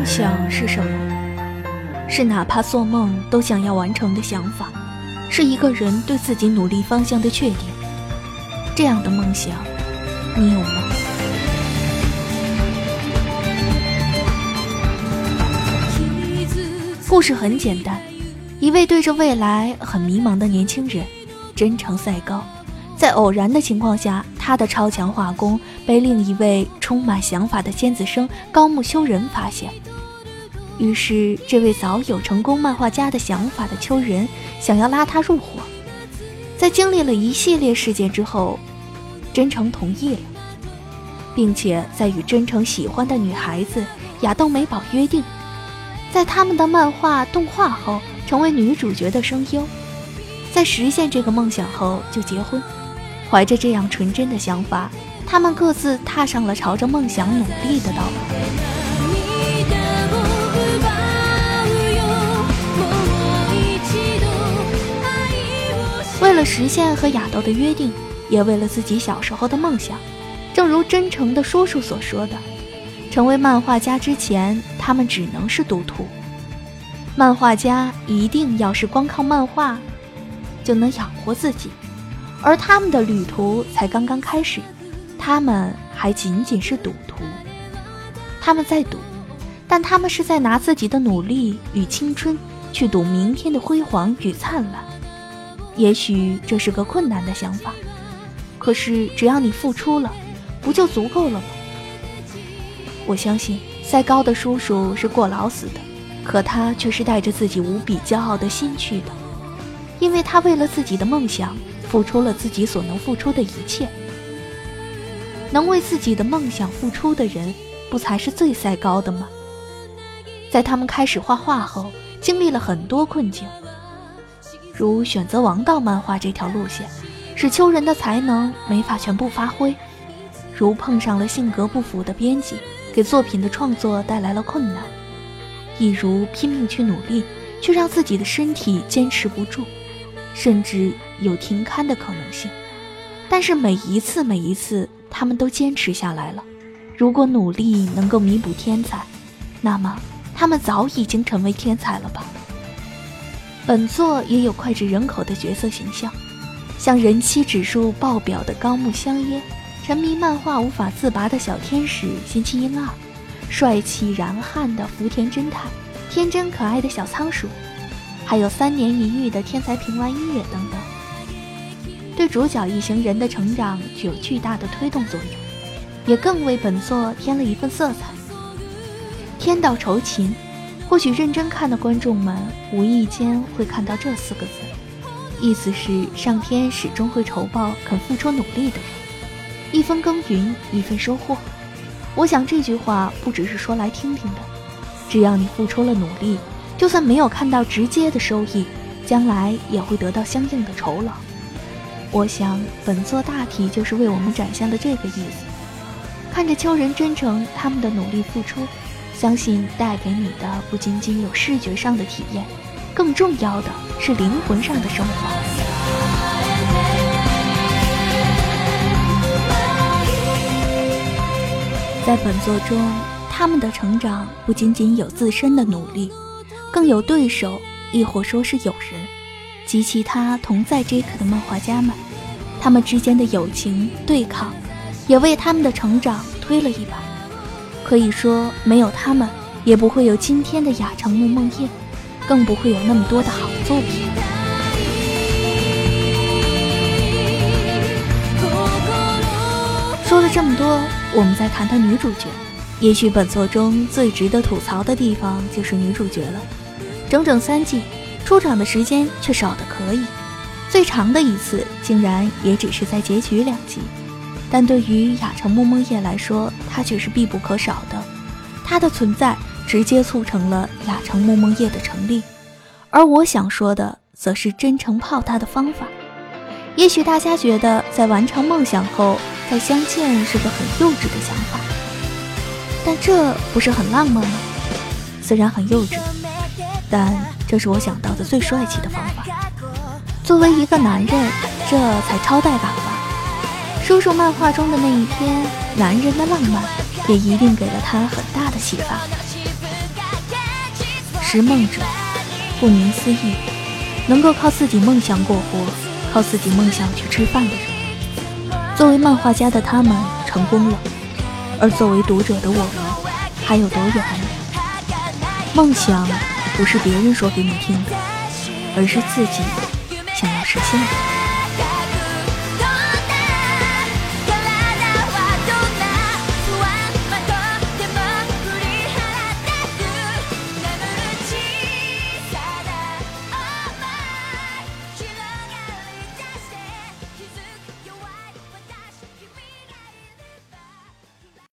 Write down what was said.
梦想是什么是哪怕做梦都想要完成的想法，是一个人对自己努力方向的确定。这样的梦想，你有吗？故事很简单，一位对着未来很迷茫的年轻人，真诚赛高，在偶然的情况下，他的超强画工被另一位充满想法的尖子生高木修人发现。于是，这位早有成功漫画家的想法的秋人想要拉他入伙。在经历了一系列事件之后，真诚同意了，并且在与真诚喜欢的女孩子亚豆美宝约定，在他们的漫画动画后成为女主角的声优。在实现这个梦想后就结婚。怀着这样纯真的想法，他们各自踏上了朝着梦想努力的道路。为了实现和亚豆的约定，也为了自己小时候的梦想，正如真诚的叔叔所说的，成为漫画家之前，他们只能是赌徒。漫画家一定要是光靠漫画就能养活自己，而他们的旅途才刚刚开始，他们还仅仅是赌徒。他们在赌，但他们是在拿自己的努力与青春去赌明天的辉煌与灿烂。也许这是个困难的想法，可是只要你付出了，不就足够了吗？我相信赛高的叔叔是过劳死的，可他却是带着自己无比骄傲的心去的，因为他为了自己的梦想付出了自己所能付出的一切。能为自己的梦想付出的人，不才是最赛高的吗？在他们开始画画后，经历了很多困境。如选择王道漫画这条路线，使秋人的才能没法全部发挥；如碰上了性格不符的编辑，给作品的创作带来了困难；亦如拼命去努力，却让自己的身体坚持不住，甚至有停刊的可能性。但是每一次，每一次，他们都坚持下来了。如果努力能够弥补天才，那么他们早已经成为天才了吧？本作也有脍炙人口的角色形象，像人气指数爆表的高木香耶，沉迷漫画无法自拔的小天使星期一二，帅气燃汗的福田侦探，天真可爱的小仓鼠，还有三年一遇的天才平安音乐等等，对主角一行人的成长具有巨大的推动作用，也更为本作添了一份色彩。天道酬勤。或许认真看的观众们无意间会看到这四个字，意思是上天始终会酬报肯付出努力的人，一分耕耘一分收获。我想这句话不只是说来听听的，只要你付出了努力，就算没有看到直接的收益，将来也会得到相应的酬劳。我想本作大体就是为我们展现了这个意思。看着秋人真诚他们的努力付出。相信带给你的不仅仅有视觉上的体验，更重要的是灵魂上的升华。在本作中，他们的成长不仅仅有自身的努力，更有对手，亦或说是友人及其他同在 J 克的漫画家们，他们之间的友情对抗，也为他们的成长推了一把。可以说，没有他们，也不会有今天的雅城木梦夜，更不会有那么多的好作品。说了这么多，我们再谈谈女主角。也许本作中最值得吐槽的地方就是女主角了，整整三季，出场的时间却少得可以，最长的一次竟然也只是在结局两集。但对于雅城木梦夜来说，它却是必不可少的。它的存在直接促成了雅城木梦夜的成立。而我想说的，则是真诚泡它的方法。也许大家觉得在完成梦想后再相见是个很幼稚的想法，但这不是很浪漫吗？虽然很幼稚，但这是我想到的最帅气的方法。作为一个男人，这才超带感吧！叔叔漫画中的那一篇《男人的浪漫》也一定给了他很大的启发。拾梦者，顾名思义，能够靠自己梦想过活、靠自己梦想去吃饭的人。作为漫画家的他们成功了，而作为读者的我们还有多远？梦想。不是别人说给你听的而是自己想要实现的。